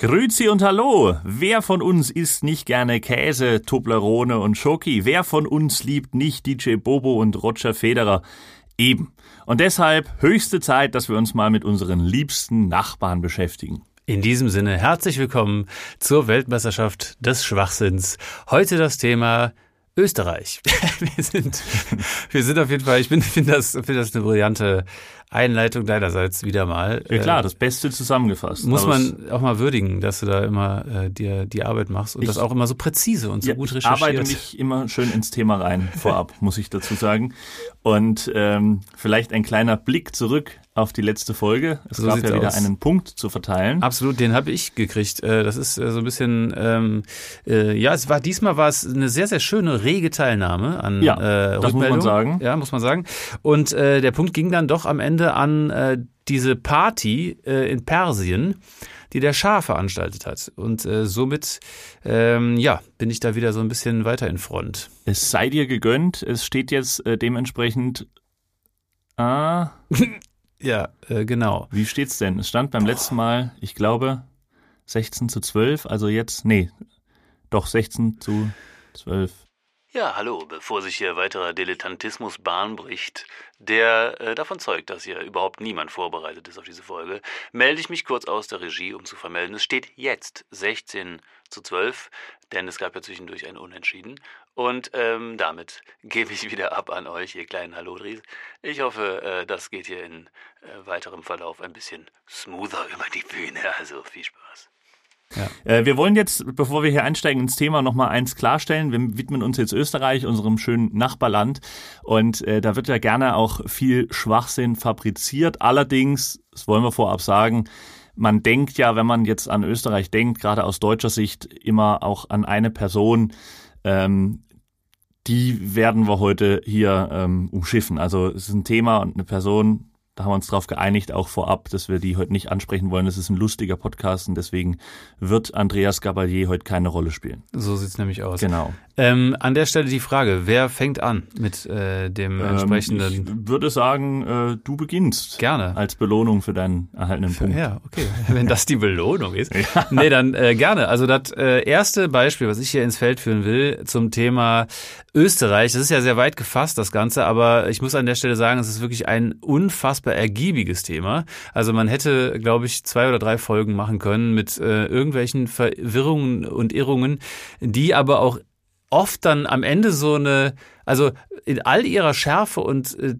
Grüezi und Hallo! Wer von uns isst nicht gerne Käse, Toblerone und Schoki? Wer von uns liebt nicht DJ Bobo und Roger Federer? Eben. Und deshalb höchste Zeit, dass wir uns mal mit unseren liebsten Nachbarn beschäftigen. In diesem Sinne herzlich willkommen zur Weltmeisterschaft des Schwachsinns. Heute das Thema Österreich. wir sind, wir sind auf jeden Fall, ich finde das, finde das eine brillante Einleitung deinerseits wieder mal. Ja klar, äh, das Beste zusammengefasst. Muss man auch mal würdigen, dass du da immer äh, dir die Arbeit machst und das auch immer so präzise und so ja, gut recherchiert. Ich arbeite mich immer schön ins Thema rein, vorab, muss ich dazu sagen. Und ähm, vielleicht ein kleiner Blick zurück auf die letzte Folge. Es so gab ja wieder aus. einen Punkt zu verteilen. Absolut, den habe ich gekriegt. Äh, das ist äh, so ein bisschen, ähm, äh, ja, es war diesmal war es eine sehr, sehr schöne rege Teilnahme an ja, äh, das muss man sagen. Ja, muss man sagen. Und äh, der Punkt ging dann doch am Ende an äh, diese Party äh, in Persien die der Schah veranstaltet hat. Und äh, somit, ähm, ja, bin ich da wieder so ein bisschen weiter in Front. Es sei dir gegönnt. Es steht jetzt äh, dementsprechend. Ah. Ja, äh, genau. Wie steht's denn? Es stand beim Boah. letzten Mal, ich glaube, 16 zu 12, also jetzt, nee, doch 16 zu 12. Ja, hallo, bevor sich hier weiterer Dilettantismus Bahn bricht, der äh, davon zeugt, dass hier überhaupt niemand vorbereitet ist auf diese Folge, melde ich mich kurz aus der Regie, um zu vermelden, es steht jetzt 16 zu 12, denn es gab ja zwischendurch ein Unentschieden. Und ähm, damit gebe ich wieder ab an euch, ihr kleinen Hallodris. Ich hoffe, äh, das geht hier in äh, weiterem Verlauf ein bisschen smoother über die Bühne. Also viel Spaß. Ja. Äh, wir wollen jetzt, bevor wir hier einsteigen ins Thema, nochmal eins klarstellen. Wir widmen uns jetzt Österreich, unserem schönen Nachbarland. Und äh, da wird ja gerne auch viel Schwachsinn fabriziert. Allerdings, das wollen wir vorab sagen, man denkt ja, wenn man jetzt an Österreich denkt, gerade aus deutscher Sicht, immer auch an eine Person. Ähm, die werden wir heute hier ähm, umschiffen. Also es ist ein Thema und eine Person, da haben wir uns darauf geeinigt, auch vorab, dass wir die heute nicht ansprechen wollen. Es ist ein lustiger Podcast und deswegen wird Andreas Gabalier heute keine Rolle spielen. So sieht's nämlich aus. Genau. Ähm, an der Stelle die Frage, wer fängt an mit äh, dem ähm, entsprechenden... Ich würde sagen, äh, du beginnst. Gerne. Als Belohnung für deinen erhaltenen Punkt. Ja, okay. Wenn das die Belohnung ist. ja. Nee, dann äh, gerne. Also das äh, erste Beispiel, was ich hier ins Feld führen will, zum Thema Österreich, das ist ja sehr weit gefasst, das Ganze, aber ich muss an der Stelle sagen, es ist wirklich ein unfassbar ergiebiges Thema. Also man hätte, glaube ich, zwei oder drei Folgen machen können mit äh, irgendwelchen Verwirrungen und Irrungen, die aber auch oft dann am Ende so eine, also in all ihrer Schärfe und äh,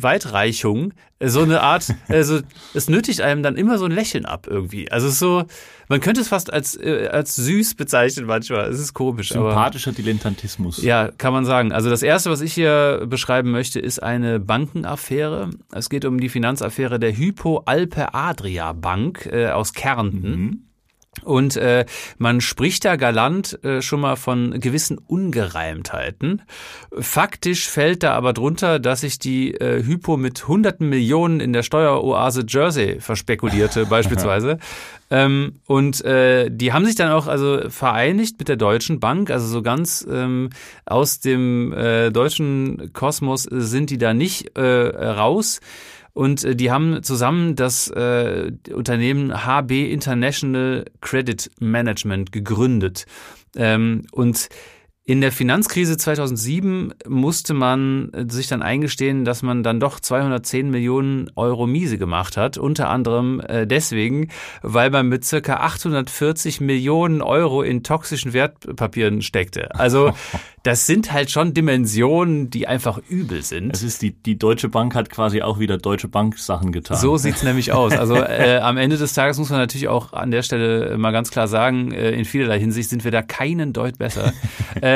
Weitreichung, äh, so eine Art, also es nötigt einem dann immer so ein Lächeln ab irgendwie. Also so, man könnte es fast als, äh, als süß bezeichnen manchmal. Es ist komisch. Sympathischer aber, Dilettantismus. Ja, kann man sagen. Also das erste, was ich hier beschreiben möchte, ist eine Bankenaffäre. Es geht um die Finanzaffäre der Hypo Alpe Adria Bank äh, aus Kärnten. Mhm. Und äh, man spricht da galant äh, schon mal von gewissen Ungereimtheiten. Faktisch fällt da aber drunter, dass sich die äh, Hypo mit hunderten Millionen in der Steueroase Jersey verspekulierte, beispielsweise. Ähm, und äh, die haben sich dann auch also vereinigt mit der Deutschen Bank, also so ganz ähm, aus dem äh, deutschen Kosmos sind die da nicht äh, raus. Und äh, die haben zusammen das äh, Unternehmen HB International Credit Management gegründet. Ähm, und in der Finanzkrise 2007 musste man äh, sich dann eingestehen, dass man dann doch 210 Millionen Euro miese gemacht hat. Unter anderem äh, deswegen, weil man mit circa 840 Millionen Euro in toxischen Wertpapieren steckte. Also das sind halt schon Dimensionen, die einfach übel sind. Es ist die, die Deutsche Bank hat quasi auch wieder Deutsche Bank Sachen getan. So sieht's nämlich aus. Also äh, am Ende des Tages muss man natürlich auch an der Stelle mal ganz klar sagen, äh, in vielerlei Hinsicht sind wir da keinen Deut besser. äh,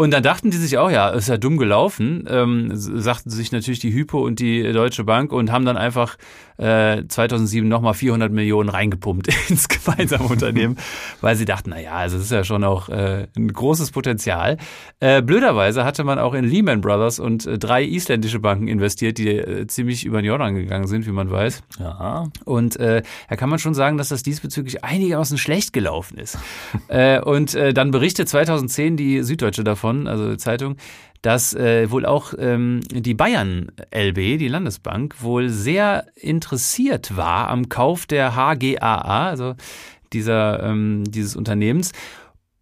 und dann dachten die sich auch, ja, ist ja dumm gelaufen, ähm, sagten sich natürlich die Hypo und die Deutsche Bank und haben dann einfach äh, 2007 nochmal 400 Millionen reingepumpt ins gemeinsame Unternehmen, weil sie dachten, na ja, also das ist ja schon auch äh, ein großes Potenzial. Äh, blöderweise hatte man auch in Lehman Brothers und äh, drei isländische Banken investiert, die äh, ziemlich über den Jordan gegangen sind, wie man weiß. Ja. Und äh, da kann man schon sagen, dass das diesbezüglich einigermaßen schlecht gelaufen ist. äh, und äh, dann berichtet 2010 die Süddeutsche davon, davon, also Zeitung, dass äh, wohl auch ähm, die Bayern LB, die Landesbank, wohl sehr interessiert war am Kauf der HGAA, also dieser, ähm, dieses Unternehmens.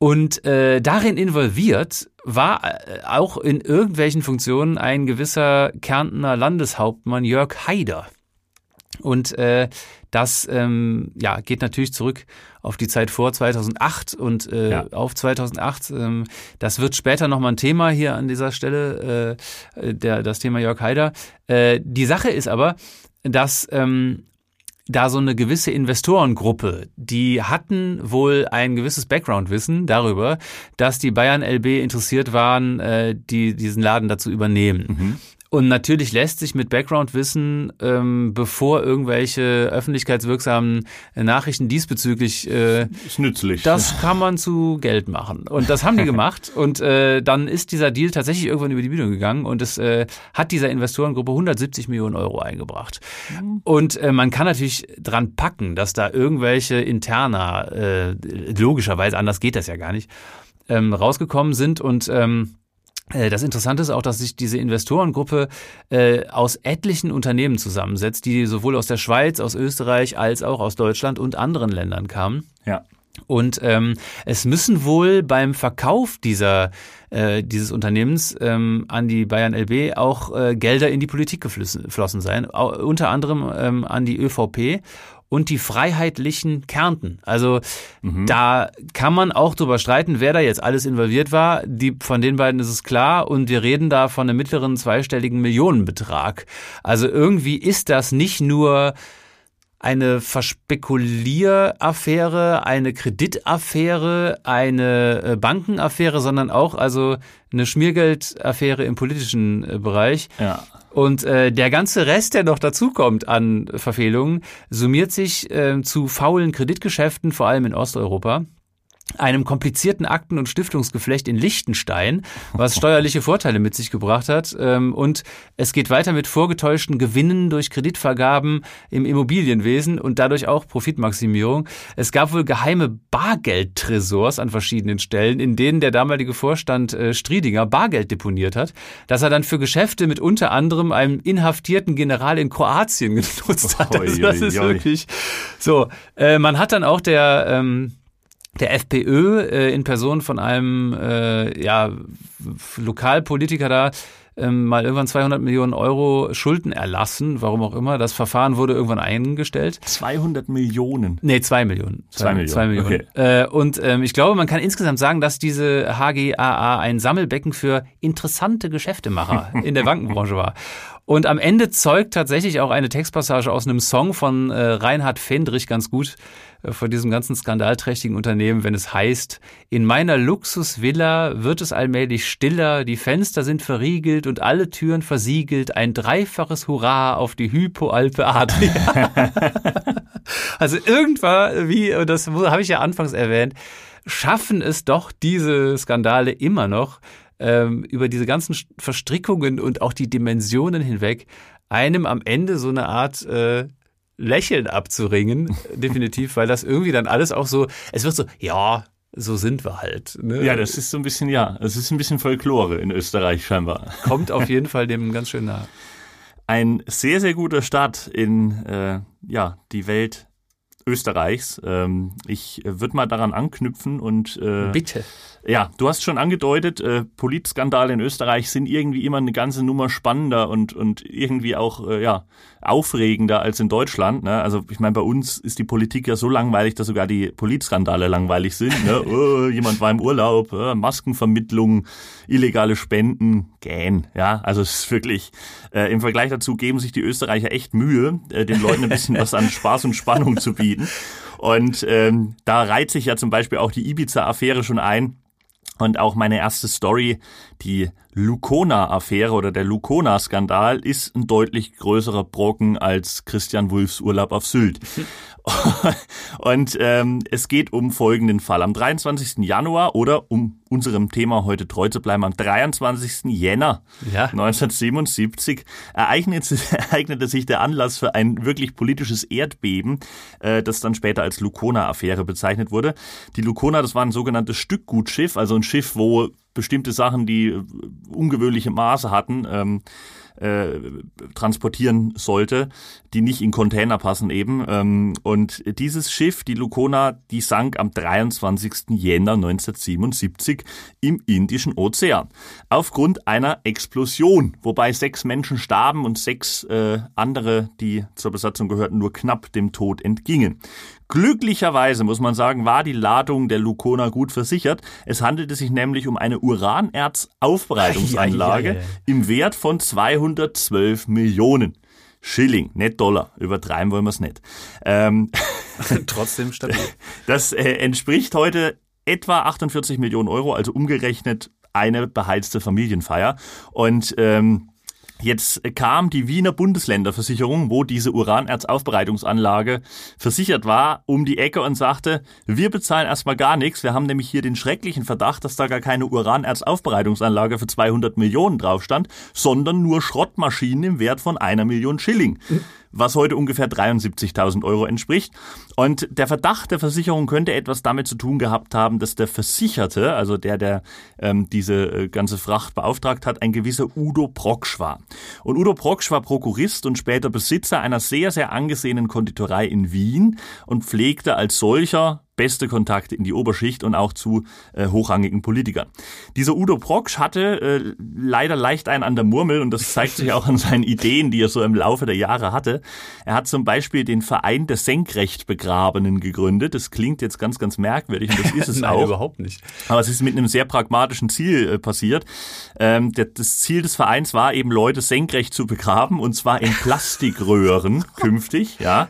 Und äh, darin involviert war äh, auch in irgendwelchen Funktionen ein gewisser Kärntner Landeshauptmann Jörg Haider. Und äh, das ähm, ja, geht natürlich zurück auf die Zeit vor 2008 und äh, ja. auf 2008. Ähm, das wird später nochmal ein Thema hier an dieser Stelle, äh, der, das Thema Jörg Haider. Äh, die Sache ist aber, dass ähm, da so eine gewisse Investorengruppe, die hatten wohl ein gewisses Background-Wissen darüber, dass die Bayern LB interessiert waren, äh, die diesen Laden dazu übernehmen. Mhm. Und natürlich lässt sich mit Background-Wissen, ähm, bevor irgendwelche öffentlichkeitswirksamen Nachrichten diesbezüglich, äh, ist nützlich. Das kann man zu Geld machen. Und das haben die gemacht. und äh, dann ist dieser Deal tatsächlich irgendwann über die Bühne gegangen und es äh, hat dieser Investorengruppe 170 Millionen Euro eingebracht. Mhm. Und äh, man kann natürlich dran packen, dass da irgendwelche interner, äh, logischerweise anders geht das ja gar nicht, ähm, rausgekommen sind und ähm, äh, das Interessante ist auch, dass sich diese Investorengruppe äh, aus etlichen Unternehmen zusammensetzt, die sowohl aus der Schweiz, aus Österreich als auch aus Deutschland und anderen Ländern kamen. Ja. Und ähm, es müssen wohl beim Verkauf dieser äh, dieses Unternehmens ähm, an die Bayern LB auch äh, Gelder in die Politik geflossen sein, unter anderem ähm, an die ÖVP und die freiheitlichen Kärnten. Also mhm. da kann man auch drüber streiten, wer da jetzt alles involviert war. Die, von den beiden ist es klar und wir reden da von einem mittleren zweistelligen Millionenbetrag. Also irgendwie ist das nicht nur eine Verspekulieraffäre, eine Kreditaffäre, eine äh, Bankenaffäre, sondern auch also eine Schmiergeldaffäre im politischen äh, Bereich. Ja. Und äh, der ganze Rest, der noch dazukommt an Verfehlungen, summiert sich äh, zu faulen Kreditgeschäften, vor allem in Osteuropa einem komplizierten Akten- und Stiftungsgeflecht in Liechtenstein, was steuerliche Vorteile mit sich gebracht hat. Ähm, und es geht weiter mit vorgetäuschten Gewinnen durch Kreditvergaben im Immobilienwesen und dadurch auch Profitmaximierung. Es gab wohl geheime Bargeldtresors an verschiedenen Stellen, in denen der damalige Vorstand äh, Striedinger Bargeld deponiert hat, das er dann für Geschäfte mit unter anderem einem inhaftierten General in Kroatien genutzt hat. Also das ist wirklich so. Äh, man hat dann auch der ähm, der FPÖ äh, in Person von einem äh, ja, Lokalpolitiker da ähm, mal irgendwann 200 Millionen Euro Schulden erlassen, warum auch immer. Das Verfahren wurde irgendwann eingestellt. 200 Millionen? Nee, zwei Millionen. Zwei, zwei Millionen. Zwei Millionen. Okay. Äh, und ähm, ich glaube, man kann insgesamt sagen, dass diese HGAA ein Sammelbecken für interessante Geschäftemacher in der Bankenbranche war. Und am Ende zeugt tatsächlich auch eine Textpassage aus einem Song von äh, Reinhard Fendrich ganz gut von diesem ganzen skandalträchtigen Unternehmen, wenn es heißt, in meiner Luxusvilla wird es allmählich stiller, die Fenster sind verriegelt und alle Türen versiegelt, ein dreifaches Hurra auf die Hypoalpe Adria. also irgendwann, wie, das habe ich ja anfangs erwähnt, schaffen es doch diese Skandale immer noch, ähm, über diese ganzen Verstrickungen und auch die Dimensionen hinweg einem am Ende so eine Art äh, Lächeln abzuringen, definitiv, weil das irgendwie dann alles auch so, es wird so, ja, so sind wir halt. Ne? Ja, das ist so ein bisschen, ja, es ist ein bisschen Folklore in Österreich scheinbar. Kommt auf jeden Fall dem ganz schön nah. Ein sehr, sehr guter Start in äh, ja, die Welt Österreichs. Ähm, ich würde mal daran anknüpfen und äh, bitte. Ja, du hast schon angedeutet, äh, Politskandale in Österreich sind irgendwie immer eine ganze Nummer spannender und und irgendwie auch äh, ja aufregender als in Deutschland. Ne? Also ich meine, bei uns ist die Politik ja so langweilig, dass sogar die Politskandale langweilig sind. Ne? oh, jemand war im Urlaub, äh, Maskenvermittlung, illegale Spenden, gähn. Ja, also es ist wirklich äh, im Vergleich dazu geben sich die Österreicher echt Mühe, äh, den Leuten ein bisschen was an Spaß und Spannung zu bieten. Und ähm, da reiht sich ja zum Beispiel auch die Ibiza-Affäre schon ein. Und auch meine erste Story, die Lucona-Affäre oder der Lucona-Skandal, ist ein deutlich größerer Brocken als Christian Wulfs Urlaub auf Sylt. Und ähm, es geht um folgenden Fall. Am 23. Januar oder um unserem Thema heute treu zu bleiben, am 23. Jänner ja. 1977 ereignete, ereignete sich der Anlass für ein wirklich politisches Erdbeben, äh, das dann später als Lukona-Affäre bezeichnet wurde. Die Lukona, das war ein sogenanntes Stückgutschiff, also ein Schiff, wo bestimmte Sachen, die äh, ungewöhnliche Maße hatten, ähm, äh, transportieren sollte, die nicht in Container passen eben. Ähm, und dieses Schiff, die Lukona, die sank am 23. Jänner 1977 im Indischen Ozean aufgrund einer Explosion, wobei sechs Menschen starben und sechs äh, andere, die zur Besatzung gehörten, nur knapp dem Tod entgingen. Glücklicherweise, muss man sagen, war die Ladung der Lukona gut versichert. Es handelte sich nämlich um eine Uranerzaufbereitungsanlage im Wert von 212 Millionen. Schilling, nicht Dollar. Übertreiben wollen wir es nicht. Ähm, Trotzdem stabil. Das äh, entspricht heute etwa 48 Millionen Euro, also umgerechnet eine beheizte Familienfeier. Und ähm, Jetzt kam die Wiener Bundesländerversicherung, wo diese Uranerzaufarbeitungsanlage versichert war, um die Ecke und sagte, wir bezahlen erstmal gar nichts. Wir haben nämlich hier den schrecklichen Verdacht, dass da gar keine Uranerzaufarbeitungsanlage für 200 Millionen drauf stand, sondern nur Schrottmaschinen im Wert von einer Million Schilling was heute ungefähr 73.000 Euro entspricht. Und der Verdacht der Versicherung könnte etwas damit zu tun gehabt haben, dass der Versicherte, also der, der ähm, diese äh, ganze Fracht beauftragt hat, ein gewisser Udo Proksch war. Und Udo Proksch war Prokurist und später Besitzer einer sehr, sehr angesehenen Konditorei in Wien und pflegte als solcher beste Kontakte in die Oberschicht und auch zu äh, hochrangigen Politikern. Dieser Udo Proksch hatte äh, leider leicht einen an der Murmel und das zeigt sich auch an seinen Ideen, die er so im Laufe der Jahre hatte. Er hat zum Beispiel den Verein der Senkrechtbegrabenen gegründet. Das klingt jetzt ganz, ganz merkwürdig und das ist es Nein, auch. überhaupt nicht. Aber es ist mit einem sehr pragmatischen Ziel äh, passiert. Ähm, der, das Ziel des Vereins war eben Leute senkrecht zu begraben und zwar in Plastikröhren künftig, ja.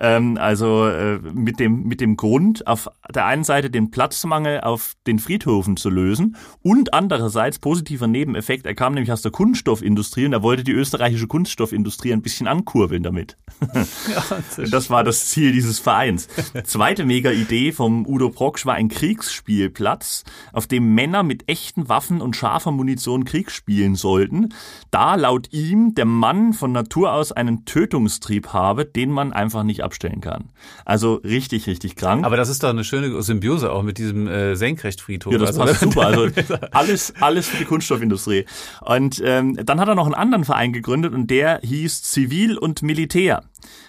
Ähm, also äh, mit dem mit dem Grund auf der einen Seite den Platzmangel auf den Friedhöfen zu lösen und andererseits positiver Nebeneffekt. Er kam nämlich aus der Kunststoffindustrie und er wollte die österreichische Kunststoffindustrie ein bisschen ankurbeln damit. Ja, das war das Ziel dieses Vereins. Zweite Mega-Idee vom Udo Proksch war ein Kriegsspielplatz, auf dem Männer mit echten Waffen und scharfer Munition Krieg spielen sollten, da laut ihm der Mann von Natur aus einen Tötungstrieb habe, den man einfach nicht abstellen kann. Also richtig, richtig krank. Aber das ist doch eine schöne Symbiose auch mit diesem äh, Senkrechtfriedhof. Ja, das also, passt super. Also alles, alles für die Kunststoffindustrie. Und ähm, dann hat er noch einen anderen Verein gegründet und der hieß Zivil und Militär.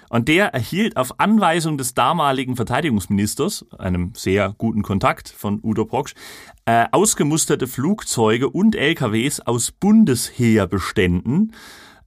Und der erhielt auf Anweisung des damaligen Verteidigungsministers, einem sehr guten Kontakt von Udo Proksch, äh, ausgemusterte Flugzeuge und LKWs aus Bundesheerbeständen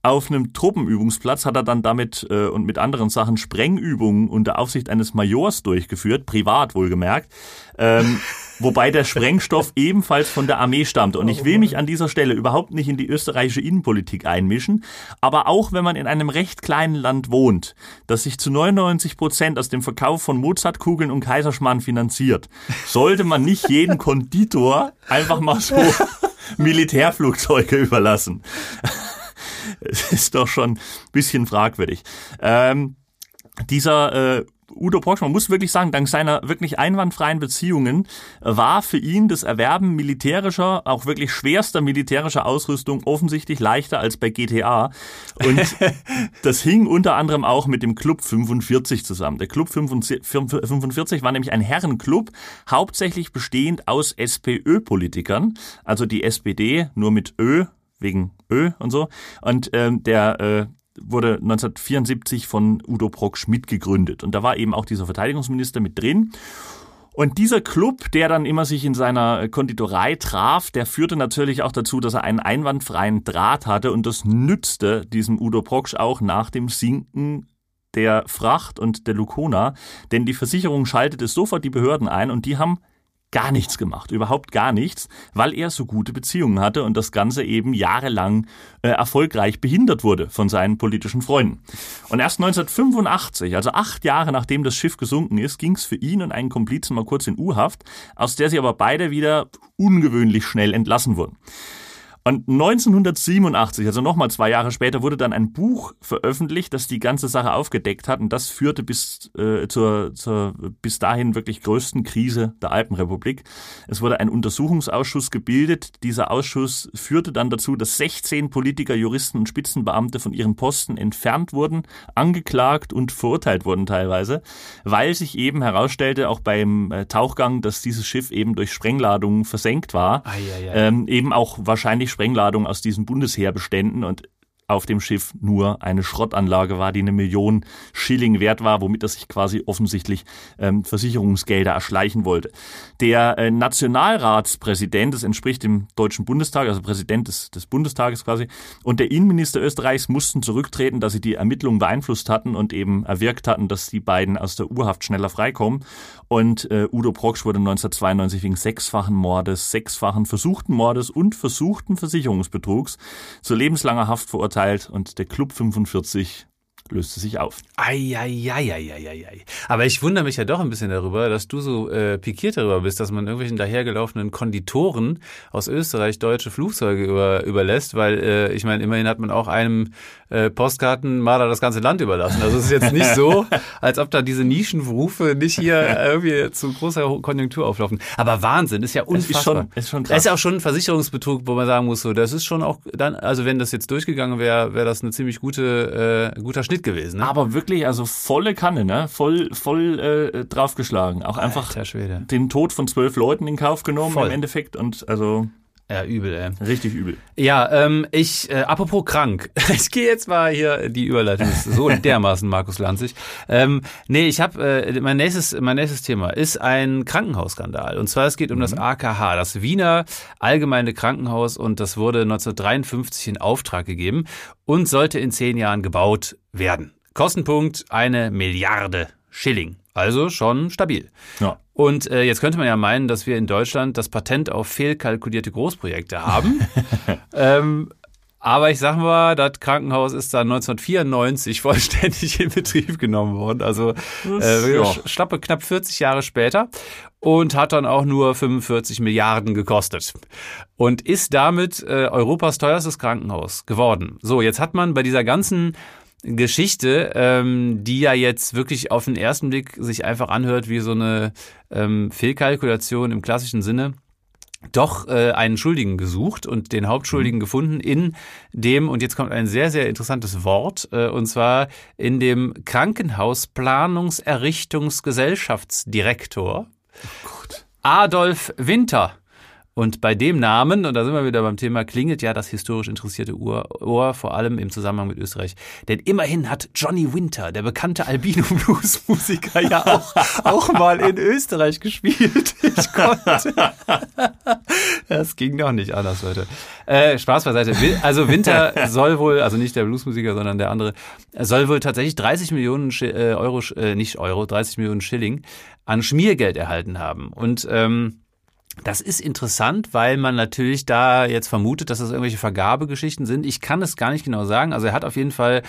auf einem Truppenübungsplatz hat er dann damit äh, und mit anderen Sachen Sprengübungen unter Aufsicht eines Majors durchgeführt, privat wohlgemerkt, ähm, wobei der Sprengstoff ebenfalls von der Armee stammt. Und ich will mich an dieser Stelle überhaupt nicht in die österreichische Innenpolitik einmischen, aber auch wenn man in einem recht kleinen Land wohnt, das sich zu 99 Prozent aus dem Verkauf von Mozartkugeln und Kaiserschmarrn finanziert, sollte man nicht jeden Konditor einfach mal so Militärflugzeuge überlassen. Es ist doch schon ein bisschen fragwürdig. Ähm, dieser äh, Udo Proxx, man muss wirklich sagen, dank seiner wirklich einwandfreien Beziehungen war für ihn das Erwerben militärischer, auch wirklich schwerster militärischer Ausrüstung offensichtlich leichter als bei GTA. Und das hing unter anderem auch mit dem Club 45 zusammen. Der Club 45 war nämlich ein Herrenclub, hauptsächlich bestehend aus SPÖ-Politikern, also die SPD nur mit Ö wegen Ö und so. Und ähm, der äh, wurde 1974 von Udo Brock Schmidt gegründet. Und da war eben auch dieser Verteidigungsminister mit drin. Und dieser Club, der dann immer sich in seiner Konditorei traf, der führte natürlich auch dazu, dass er einen einwandfreien Draht hatte und das nützte diesem Udo Proksch auch nach dem Sinken der Fracht und der Lukona, denn die Versicherung schaltete sofort die Behörden ein und die haben gar nichts gemacht, überhaupt gar nichts, weil er so gute Beziehungen hatte und das Ganze eben jahrelang äh, erfolgreich behindert wurde von seinen politischen Freunden. Und erst 1985, also acht Jahre nachdem das Schiff gesunken ist, ging es für ihn und einen Komplizen mal kurz in U-Haft, aus der sie aber beide wieder ungewöhnlich schnell entlassen wurden. Und 1987, also nochmal zwei Jahre später, wurde dann ein Buch veröffentlicht, das die ganze Sache aufgedeckt hat. Und das führte bis, äh, zur, zur bis dahin wirklich größten Krise der Alpenrepublik. Es wurde ein Untersuchungsausschuss gebildet. Dieser Ausschuss führte dann dazu, dass 16 Politiker, Juristen und Spitzenbeamte von ihren Posten entfernt wurden, angeklagt und verurteilt wurden teilweise, weil sich eben herausstellte, auch beim äh, Tauchgang, dass dieses Schiff eben durch Sprengladungen versenkt war. Ähm, eben auch wahrscheinlich Sprengladung aus diesen Bundesheerbeständen und auf dem Schiff nur eine Schrottanlage war, die eine Million Schilling wert war, womit er sich quasi offensichtlich ähm, Versicherungsgelder erschleichen wollte. Der äh, Nationalratspräsident, das entspricht dem Deutschen Bundestag, also Präsident des, des Bundestages quasi, und der Innenminister Österreichs mussten zurücktreten, dass sie die Ermittlungen beeinflusst hatten und eben erwirkt hatten, dass die beiden aus der Urhaft schneller freikommen. Und äh, Udo Proksch wurde 1992 wegen sechsfachen Mordes, sechsfachen versuchten Mordes und versuchten Versicherungsbetrugs zu lebenslanger Haft verurteilt und der Club 45 löste sich auf. Eieieiei. Aber ich wundere mich ja doch ein bisschen darüber, dass du so äh, pikiert darüber bist, dass man irgendwelchen dahergelaufenen Konditoren aus Österreich deutsche Flugzeuge über, überlässt, weil äh, ich meine, immerhin hat man auch einem äh, Postkartenmaler das ganze Land überlassen. Also es ist jetzt nicht so, als ob da diese Nischenberufe nicht hier irgendwie zu großer Konjunktur auflaufen. Aber Wahnsinn, ist ja unfassbar. Ist schon, ist schon krass. Das ist ja auch schon ein Versicherungsbetrug, wo man sagen muss, so, das ist schon auch dann, also wenn das jetzt durchgegangen wäre, wäre das eine ziemlich gute, äh, guter Schnitt gewesen. Ne? Aber wirklich, also volle Kanne, ne? Voll, voll äh, draufgeschlagen. Auch einfach den Tod von zwölf Leuten in Kauf genommen Voll. im Endeffekt und also. Ja, übel, ey. Richtig übel. Ja, ähm, ich, äh, apropos krank. Ich gehe jetzt mal hier, die Überleitung ist so dermaßen Markus Lanzig. Ähm, nee, ich habe, äh, mein, nächstes, mein nächstes Thema ist ein Krankenhausskandal. Und zwar, es geht um mhm. das AKH, das Wiener Allgemeine Krankenhaus. Und das wurde 1953 in Auftrag gegeben und sollte in zehn Jahren gebaut werden. Kostenpunkt eine Milliarde Schilling. Also schon stabil. Ja. Und äh, jetzt könnte man ja meinen, dass wir in Deutschland das Patent auf fehlkalkulierte Großprojekte haben. ähm, aber ich sag mal, das Krankenhaus ist dann 1994 vollständig in Betrieb genommen worden. Also äh, ja. schlappe knapp 40 Jahre später und hat dann auch nur 45 Milliarden gekostet und ist damit äh, Europas teuerstes Krankenhaus geworden. So, jetzt hat man bei dieser ganzen Geschichte, ähm, die ja jetzt wirklich auf den ersten Blick sich einfach anhört wie so eine ähm, Fehlkalkulation im klassischen Sinne, doch äh, einen Schuldigen gesucht und den Hauptschuldigen mhm. gefunden in dem, und jetzt kommt ein sehr, sehr interessantes Wort, äh, und zwar in dem Krankenhausplanungserrichtungsgesellschaftsdirektor oh Adolf Winter. Und bei dem Namen, und da sind wir wieder beim Thema, klingelt ja das historisch interessierte Ohr, Ohr, vor allem im Zusammenhang mit Österreich. Denn immerhin hat Johnny Winter, der bekannte Albino-Blues-Musiker, ja auch, auch mal in Österreich gespielt. Ich konnte. Das ging doch nicht anders, Leute. Äh, Spaß beiseite. Also Winter soll wohl, also nicht der Bluesmusiker, sondern der andere, soll wohl tatsächlich 30 Millionen äh, Euro, äh, nicht Euro, 30 Millionen Schilling an Schmiergeld erhalten haben. Und ähm, das ist interessant, weil man natürlich da jetzt vermutet, dass das irgendwelche Vergabegeschichten sind. Ich kann es gar nicht genau sagen. Also er hat auf jeden Fall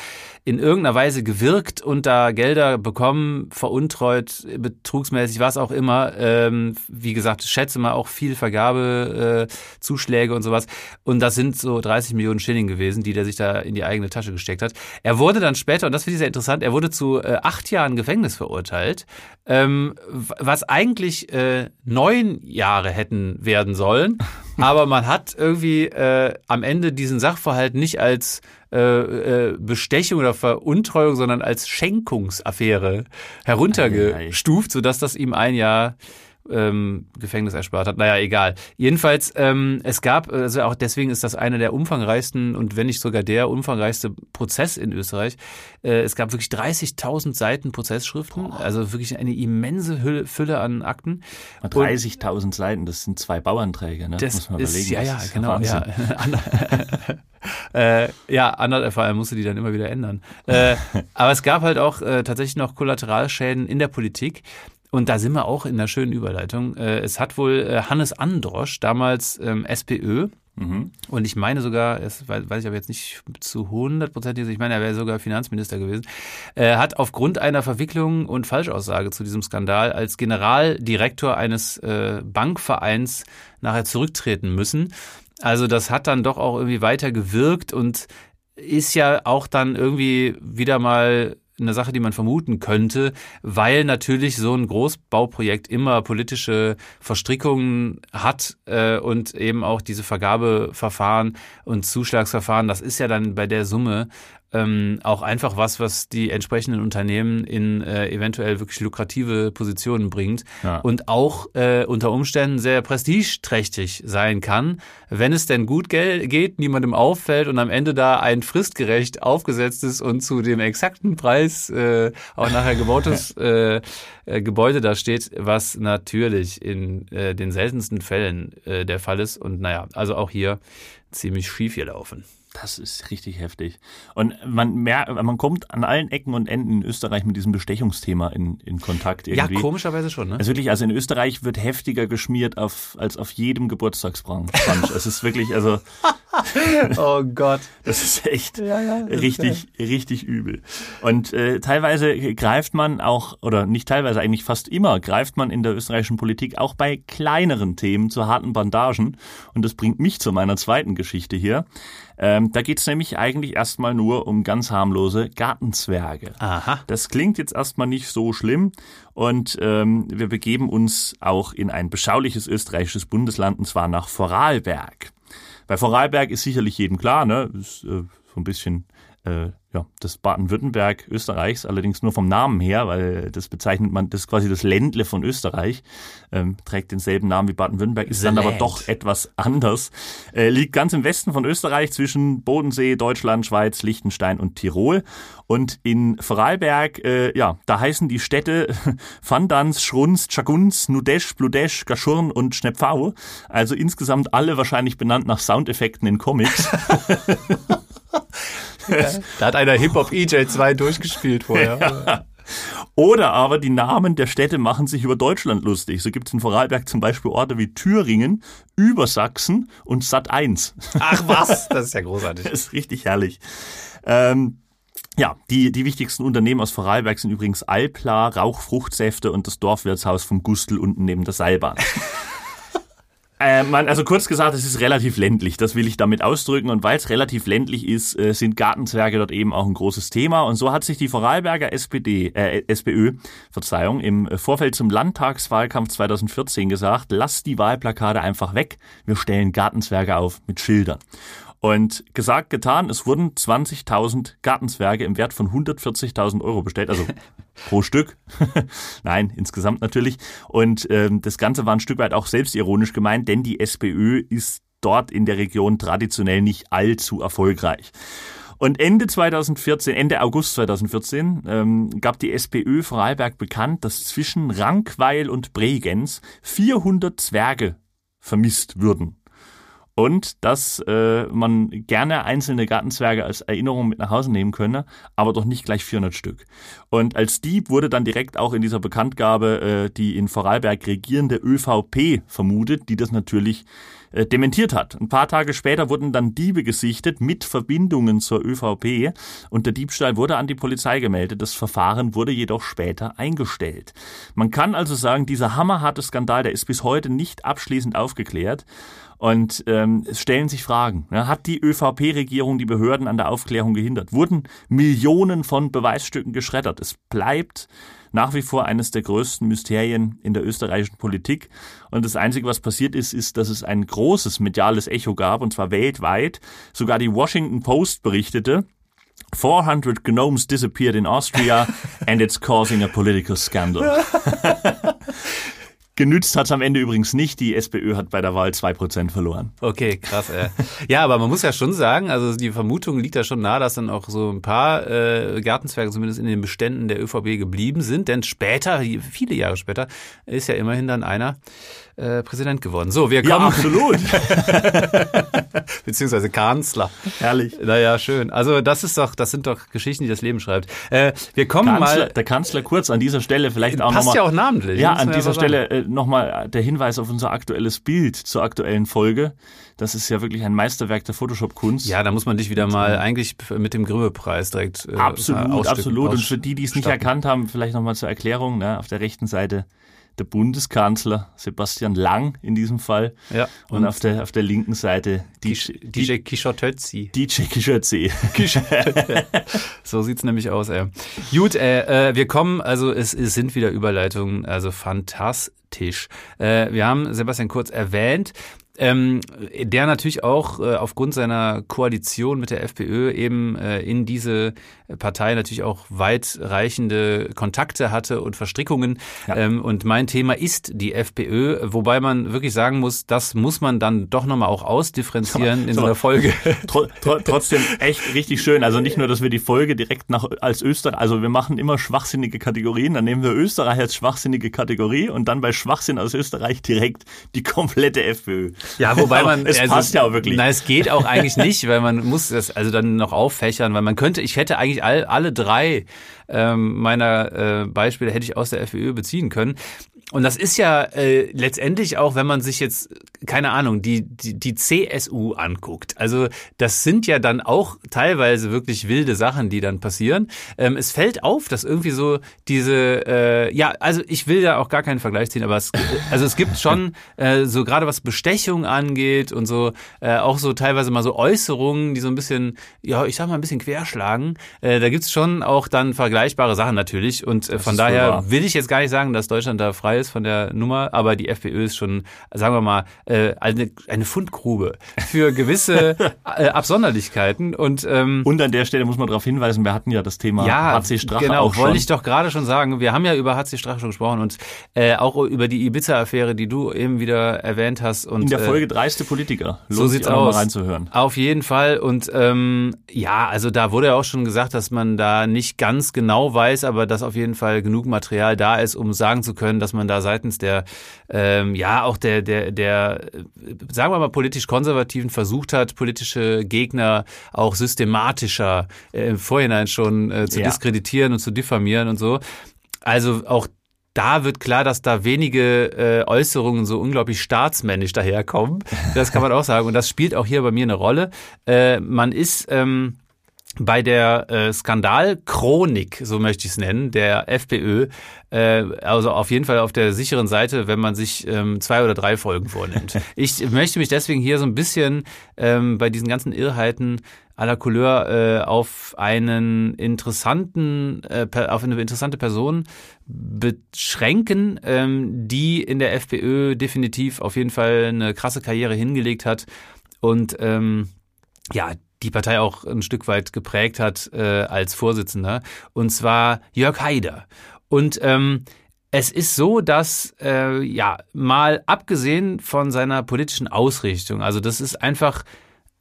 in irgendeiner Weise gewirkt und da Gelder bekommen, veruntreut, betrugsmäßig, was auch immer. Ähm, wie gesagt, schätze mal auch viel Vergabezuschläge äh, und sowas. Und das sind so 30 Millionen Schilling gewesen, die der sich da in die eigene Tasche gesteckt hat. Er wurde dann später, und das finde ich sehr interessant, er wurde zu äh, acht Jahren Gefängnis verurteilt, ähm, was eigentlich äh, neun Jahre hätten werden sollen. Aber man hat irgendwie äh, am Ende diesen Sachverhalt nicht als äh, äh, Bestechung oder Veruntreuung, sondern als Schenkungsaffäre heruntergestuft, sodass das ihm ein Jahr ähm, Gefängnis erspart hat. Naja, egal. Jedenfalls, ähm, es gab, also auch deswegen ist das einer der umfangreichsten und wenn nicht sogar der umfangreichste Prozess in Österreich. Äh, es gab wirklich 30.000 Seiten Prozessschriften, Boah. also wirklich eine immense Hülle, Fülle an Akten. 30.000 Seiten, das sind zwei Bauanträge, ne? Das Muss man ist, überlegen. Ja, ja, genau. Ja. äh, ja, andere, vor allem musste die dann immer wieder ändern. Äh, aber es gab halt auch äh, tatsächlich noch Kollateralschäden in der Politik. Und da sind wir auch in der schönen Überleitung. Äh, es hat wohl äh, Hannes Androsch, damals ähm, SPÖ, Mhm. Und ich meine sogar, das weiß ich aber jetzt nicht zu 100 Prozent, ich meine, er wäre sogar Finanzminister gewesen, er hat aufgrund einer Verwicklung und Falschaussage zu diesem Skandal als Generaldirektor eines äh, Bankvereins nachher zurücktreten müssen. Also das hat dann doch auch irgendwie weiter gewirkt und ist ja auch dann irgendwie wieder mal eine Sache, die man vermuten könnte, weil natürlich so ein Großbauprojekt immer politische Verstrickungen hat äh, und eben auch diese Vergabeverfahren und Zuschlagsverfahren, das ist ja dann bei der Summe ähm, auch einfach was, was die entsprechenden Unternehmen in äh, eventuell wirklich lukrative Positionen bringt ja. und auch äh, unter Umständen sehr prestigeträchtig sein kann, wenn es denn gut geht, niemandem auffällt und am Ende da ein fristgerecht aufgesetztes und zu dem exakten Preis äh, auch nachher gebautes äh, äh, Gebäude da steht, was natürlich in äh, den seltensten Fällen äh, der Fall ist. Und naja, also auch hier ziemlich schief gelaufen. Das ist richtig heftig. Und man merkt, man kommt an allen Ecken und Enden in Österreich mit diesem Bestechungsthema in, in Kontakt irgendwie. Ja, komischerweise schon, ne? Also wirklich, also in Österreich wird heftiger geschmiert auf, als auf jedem Geburtstagsbrunch. es ist wirklich, also. oh Gott. Das ist echt ja, ja, das richtig, ist richtig übel. Und äh, teilweise greift man auch, oder nicht teilweise, eigentlich fast immer greift man in der österreichischen Politik auch bei kleineren Themen zu harten Bandagen. Und das bringt mich zu meiner zweiten Geschichte hier. Ähm, da geht's nämlich eigentlich erstmal nur um ganz harmlose Gartenzwerge. Aha. Das klingt jetzt erstmal nicht so schlimm und ähm, wir begeben uns auch in ein beschauliches österreichisches Bundesland und zwar nach Vorarlberg. Bei Vorarlberg ist sicherlich jedem klar, ne? Ist, äh, so ein bisschen äh, ja, das Baden-Württemberg Österreichs, allerdings nur vom Namen her, weil das bezeichnet man, das ist quasi das Ländle von Österreich, ähm, trägt denselben Namen wie Baden-Württemberg, ist The dann Land. aber doch etwas anders. Äh, liegt ganz im Westen von Österreich zwischen Bodensee, Deutschland, Schweiz, Liechtenstein und Tirol. Und in Vorarlberg, äh, ja, da heißen die Städte Vandans, Schrunz, Chagunz, Nudesch, Bludesch, Gaschurn und Schnepfau. Also insgesamt alle wahrscheinlich benannt nach Soundeffekten in Comics. da hat einer Hip-Hop EJ 2 durchgespielt vorher. Ja. Oder aber die Namen der Städte machen sich über Deutschland lustig. So gibt es in Vorarlberg zum Beispiel Orte wie Thüringen, Übersachsen und Sat 1. Ach was, das ist ja großartig. Das ist richtig herrlich. Ähm, ja, die, die wichtigsten Unternehmen aus Vorarlberg sind übrigens Alpla, Rauchfruchtsäfte und das Dorfwirtshaus vom Gustl unten neben der Seilbahn. Äh, man, also kurz gesagt, es ist relativ ländlich, das will ich damit ausdrücken. Und weil es relativ ländlich ist, äh, sind Gartenzwerge dort eben auch ein großes Thema. Und so hat sich die Vorarlberger SPD, äh, SPÖ, Verzeihung, im Vorfeld zum Landtagswahlkampf 2014 gesagt, lasst die Wahlplakate einfach weg, wir stellen Gartenzwerge auf mit Schildern. Und gesagt, getan, es wurden 20.000 Gartenzwerge im Wert von 140.000 Euro bestellt, also pro Stück. Nein, insgesamt natürlich. Und ähm, das Ganze war ein Stück weit auch selbstironisch gemeint, denn die SPÖ ist dort in der Region traditionell nicht allzu erfolgreich. Und Ende 2014, Ende August 2014, ähm, gab die SPÖ Vorarlberg bekannt, dass zwischen Rankweil und Bregenz 400 Zwerge vermisst würden und dass äh, man gerne einzelne Gartenzwerge als Erinnerung mit nach Hause nehmen könne, aber doch nicht gleich 400 Stück. Und als Dieb wurde dann direkt auch in dieser Bekanntgabe äh, die in Vorarlberg regierende ÖVP vermutet, die das natürlich äh, dementiert hat. Ein paar Tage später wurden dann Diebe gesichtet mit Verbindungen zur ÖVP und der Diebstahl wurde an die Polizei gemeldet. Das Verfahren wurde jedoch später eingestellt. Man kann also sagen, dieser hammerharte Skandal, der ist bis heute nicht abschließend aufgeklärt. Und ähm, es stellen sich Fragen. Ja, hat die ÖVP-Regierung die Behörden an der Aufklärung gehindert? Wurden Millionen von Beweisstücken geschreddert? Es bleibt nach wie vor eines der größten Mysterien in der österreichischen Politik. Und das Einzige, was passiert ist, ist, dass es ein großes mediales Echo gab, und zwar weltweit. Sogar die Washington Post berichtete, 400 gnomes disappeared in Austria and it's causing a political scandal. Genützt hat es am Ende übrigens nicht. Die SPÖ hat bei der Wahl zwei Prozent verloren. Okay, krass. Äh. Ja, aber man muss ja schon sagen, also die Vermutung liegt ja schon nahe, dass dann auch so ein paar äh, Gartenzwerge zumindest in den Beständen der ÖVP geblieben sind. Denn später, viele Jahre später, ist ja immerhin dann einer äh, Präsident geworden. So, wir kommen. Ja, absolut. Beziehungsweise Kanzler. Herrlich. Naja, schön. Also das ist doch, das sind doch Geschichten, die das Leben schreibt. Äh, wir kommen Kanzler, mal. Der Kanzler kurz an dieser Stelle vielleicht auch nochmal. Passt ja auch namentlich. Ja, an dieser Stelle äh, nochmal der Hinweis auf unser aktuelles Bild zur aktuellen Folge. Das ist ja wirklich ein Meisterwerk der Photoshop-Kunst. Ja, da muss man dich wieder mal eigentlich mit dem Grimme-Preis direkt äh, Absolut, absolut. Und für die, die es nicht erkannt haben, vielleicht nochmal zur Erklärung. Ne, auf der rechten Seite der Bundeskanzler Sebastian Lang in diesem Fall. Ja. Und, und auf, der, auf der linken Seite DJ, DJ. DJ Kischötzi. so sieht's nämlich aus, ey. Gut, äh, äh, wir kommen, also es, es sind wieder Überleitungen, also fantastisch. Äh, wir haben Sebastian Kurz erwähnt ähm, der natürlich auch äh, aufgrund seiner Koalition mit der FPÖ eben äh, in diese Partei natürlich auch weitreichende Kontakte hatte und Verstrickungen. Ja. Ähm, und mein Thema ist die FPÖ, wobei man wirklich sagen muss, das muss man dann doch nochmal auch ausdifferenzieren mal, in so einer Folge. Tr tr trotzdem echt richtig schön. Also nicht nur, dass wir die Folge direkt nach als Österreich, also wir machen immer schwachsinnige Kategorien, dann nehmen wir Österreich als schwachsinnige Kategorie und dann bei Schwachsinn aus Österreich direkt die komplette FPÖ. Ja, wobei man. es also, passt ja auch wirklich. Nein, es geht auch eigentlich nicht, weil man muss das also dann noch auffächern, weil man könnte, ich hätte eigentlich all, alle drei ähm, meiner äh, Beispiele hätte ich aus der FPÖ beziehen können. Und das ist ja äh, letztendlich auch, wenn man sich jetzt, keine Ahnung, die, die, die CSU anguckt. Also das sind ja dann auch teilweise wirklich wilde Sachen, die dann passieren. Ähm, es fällt auf, dass irgendwie so diese, äh, ja, also ich will da auch gar keinen Vergleich ziehen, aber es, also es gibt schon äh, so gerade was Bestechung angeht und so äh, auch so teilweise mal so Äußerungen, die so ein bisschen, ja, ich sag mal ein bisschen querschlagen. Äh, da gibt's schon auch dann vergleichbare Sachen natürlich und äh, von daher will ich jetzt gar nicht sagen, dass Deutschland da frei ist von der Nummer, aber die FPÖ ist schon, sagen wir mal, äh, eine, eine Fundgrube für gewisse äh, Absonderlichkeiten. Und, ähm, und an der Stelle muss man darauf hinweisen, wir hatten ja das Thema ja, HC Strache genau, auch schon. wollte ich doch gerade schon sagen. Wir haben ja über HC Strache schon gesprochen und äh, auch über die Ibiza-Affäre, die du eben wieder erwähnt hast. Und, In der Folge äh, dreiste Politiker. Lohnt so sieht's aus. Mal reinzuhören. Auf jeden Fall. Und ähm, ja, also da wurde ja auch schon gesagt, dass man da nicht ganz genau weiß, aber dass auf jeden Fall genug Material da ist, um sagen zu können, dass man da seitens der, ähm, ja, auch der, der, der, sagen wir mal, politisch Konservativen versucht hat, politische Gegner auch systematischer äh, im Vorhinein schon äh, zu ja. diskreditieren und zu diffamieren und so. Also auch da wird klar, dass da wenige äh, Äußerungen so unglaublich staatsmännisch daherkommen. Das kann man auch sagen. Und das spielt auch hier bei mir eine Rolle. Äh, man ist ähm, bei der äh, Skandalchronik, so möchte ich es nennen, der FPÖ, äh, also auf jeden Fall auf der sicheren Seite, wenn man sich ähm, zwei oder drei Folgen vornimmt. ich möchte mich deswegen hier so ein bisschen ähm, bei diesen ganzen Irrheiten à la Couleur äh, auf einen interessanten, äh, auf eine interessante Person beschränken, ähm, die in der FPÖ definitiv auf jeden Fall eine krasse Karriere hingelegt hat und ähm, ja, die Partei auch ein Stück weit geprägt hat äh, als Vorsitzender, und zwar Jörg Haider. Und ähm, es ist so, dass, äh, ja, mal abgesehen von seiner politischen Ausrichtung, also das ist einfach,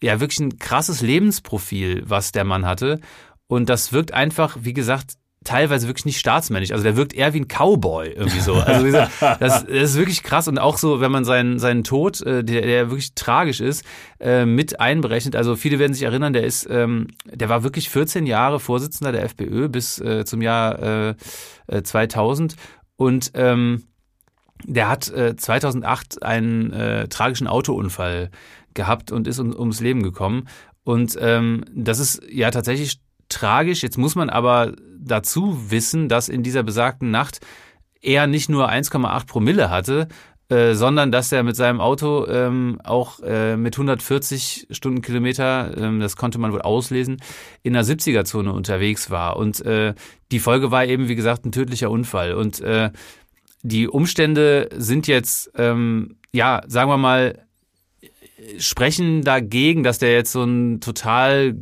ja, wirklich ein krasses Lebensprofil, was der Mann hatte. Und das wirkt einfach, wie gesagt, teilweise wirklich nicht staatsmännisch. Also der wirkt eher wie ein Cowboy irgendwie so. Also das, das ist wirklich krass und auch so, wenn man seinen seinen Tod, äh, der, der wirklich tragisch ist, äh, mit einberechnet. Also viele werden sich erinnern, der ist, ähm, der war wirklich 14 Jahre Vorsitzender der FPÖ bis äh, zum Jahr äh, 2000 und ähm, der hat äh, 2008 einen äh, tragischen Autounfall gehabt und ist um, ums Leben gekommen. Und ähm, das ist ja tatsächlich tragisch. Jetzt muss man aber dazu wissen, dass in dieser besagten Nacht er nicht nur 1,8 Promille hatte, äh, sondern dass er mit seinem Auto ähm, auch äh, mit 140 Stundenkilometer, ähm, das konnte man wohl auslesen, in der 70er-Zone unterwegs war. Und äh, die Folge war eben, wie gesagt, ein tödlicher Unfall. Und äh, die Umstände sind jetzt, ähm, ja, sagen wir mal, sprechen dagegen, dass der jetzt so ein total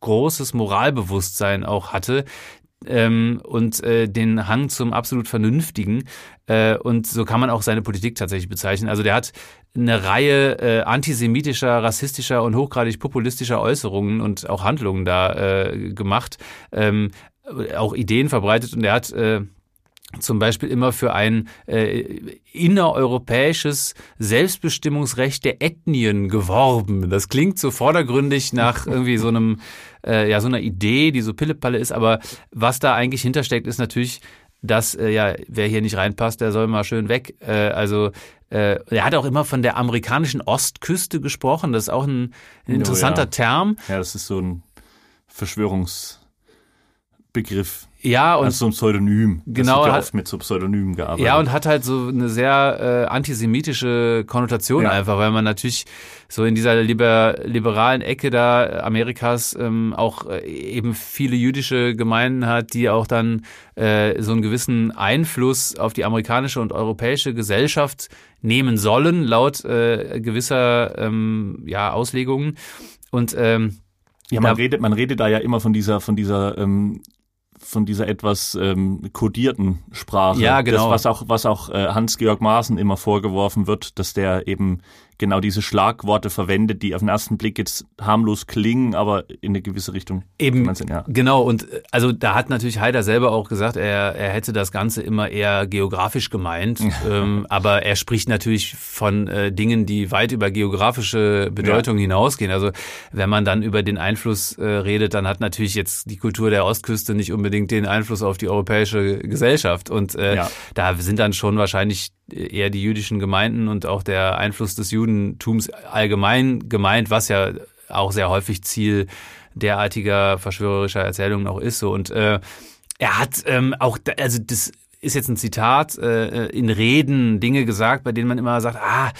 großes Moralbewusstsein auch hatte ähm, und äh, den Hang zum absolut Vernünftigen. Äh, und so kann man auch seine Politik tatsächlich bezeichnen. Also der hat eine Reihe äh, antisemitischer, rassistischer und hochgradig populistischer Äußerungen und auch Handlungen da äh, gemacht, ähm, auch Ideen verbreitet und er hat äh, zum Beispiel immer für ein äh, innereuropäisches Selbstbestimmungsrecht der Ethnien geworben. Das klingt so vordergründig nach irgendwie so einem, äh, ja, so einer Idee, die so Pillepalle ist, aber was da eigentlich hintersteckt, ist natürlich, dass, äh, ja, wer hier nicht reinpasst, der soll mal schön weg. Äh, also äh, er hat auch immer von der amerikanischen Ostküste gesprochen. Das ist auch ein, ein interessanter oh, ja. Term. Ja, das ist so ein Verschwörungsbegriff. Ja, und also so ein Pseudonym. Genau, das wird hat, oft mit so Pseudonymen gearbeitet. Ja, und hat halt so eine sehr äh, antisemitische Konnotation ja. einfach, weil man natürlich so in dieser liber, liberalen Ecke da Amerikas ähm, auch äh, eben viele jüdische Gemeinden hat, die auch dann äh, so einen gewissen Einfluss auf die amerikanische und europäische Gesellschaft nehmen sollen, laut äh, gewisser ähm, ja, Auslegungen. Und ähm, ja, man redet, man redet da ja immer von dieser, von dieser ähm, von dieser etwas ähm, kodierten Sprache. Ja, genau. Das, was auch, was auch äh, Hans-Georg Maaßen immer vorgeworfen wird, dass der eben genau diese Schlagworte verwendet, die auf den ersten Blick jetzt harmlos klingen, aber in eine gewisse Richtung. Eben, sind, ja. genau. Und äh, also da hat natürlich Haider selber auch gesagt, er, er hätte das Ganze immer eher geografisch gemeint. ähm, aber er spricht natürlich von äh, Dingen, die weit über geografische Bedeutung ja. hinausgehen. Also wenn man dann über den Einfluss äh, redet, dann hat natürlich jetzt die Kultur der Ostküste nicht unbedingt den Einfluss auf die europäische Gesellschaft. Und äh, ja. da sind dann schon wahrscheinlich eher die jüdischen Gemeinden und auch der Einfluss des Judentums allgemein gemeint, was ja auch sehr häufig Ziel derartiger verschwörerischer Erzählungen auch ist. Und äh, er hat ähm, auch, also das ist jetzt ein Zitat, äh, in Reden Dinge gesagt, bei denen man immer sagt, ah,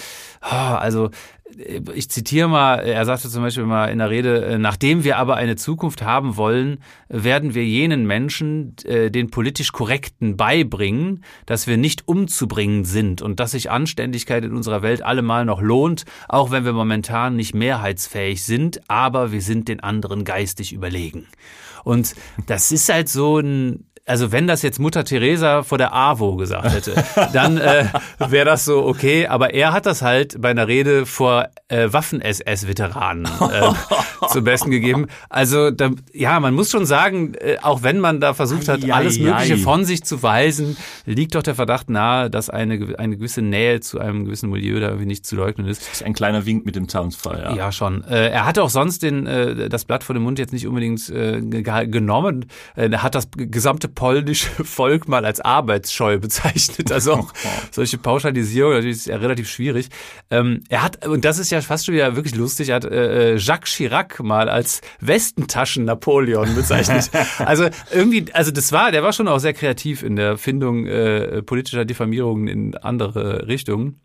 oh, also ich zitiere mal, er sagte zum Beispiel mal in der Rede, äh, nachdem wir aber eine Zukunft haben wollen, werden wir jenen Menschen, äh, den politisch Korrekten beibringen, dass wir nicht umzubringen sind und dass sich Anständigkeit in unserer Welt allemal noch lohnt, auch wenn wir momentan nicht mehrheitsfähig sind, aber wir sind den anderen geistig überlegen. Und das ist halt so ein, also wenn das jetzt Mutter Teresa vor der AWO gesagt hätte, dann äh, wäre das so okay. Aber er hat das halt bei einer Rede vor äh, Waffen-SS-Veteranen äh, zum Besten gegeben. Also da, ja, man muss schon sagen, äh, auch wenn man da versucht hat, ai, alles Mögliche von sich zu weisen, liegt doch der Verdacht nahe, dass eine, eine gewisse Nähe zu einem gewissen Milieu da irgendwie nicht zu leugnen ist. Das ist ein kleiner Wink mit dem Zaunspfall, ja. Ja, schon. Äh, er hatte auch sonst den, äh, das Blatt vor dem Mund jetzt nicht unbedingt äh, genommen. Äh, er hat das gesamte polnische Volk mal als arbeitsscheu bezeichnet. Also auch solche Pauschalisierung natürlich ist ja relativ schwierig. Ähm, er hat, und das ist ja fast schon wieder wirklich lustig, er hat äh, Jacques Chirac mal als Westentaschen Napoleon bezeichnet. also irgendwie, also das war, der war schon auch sehr kreativ in der Findung äh, politischer Diffamierungen in andere Richtungen.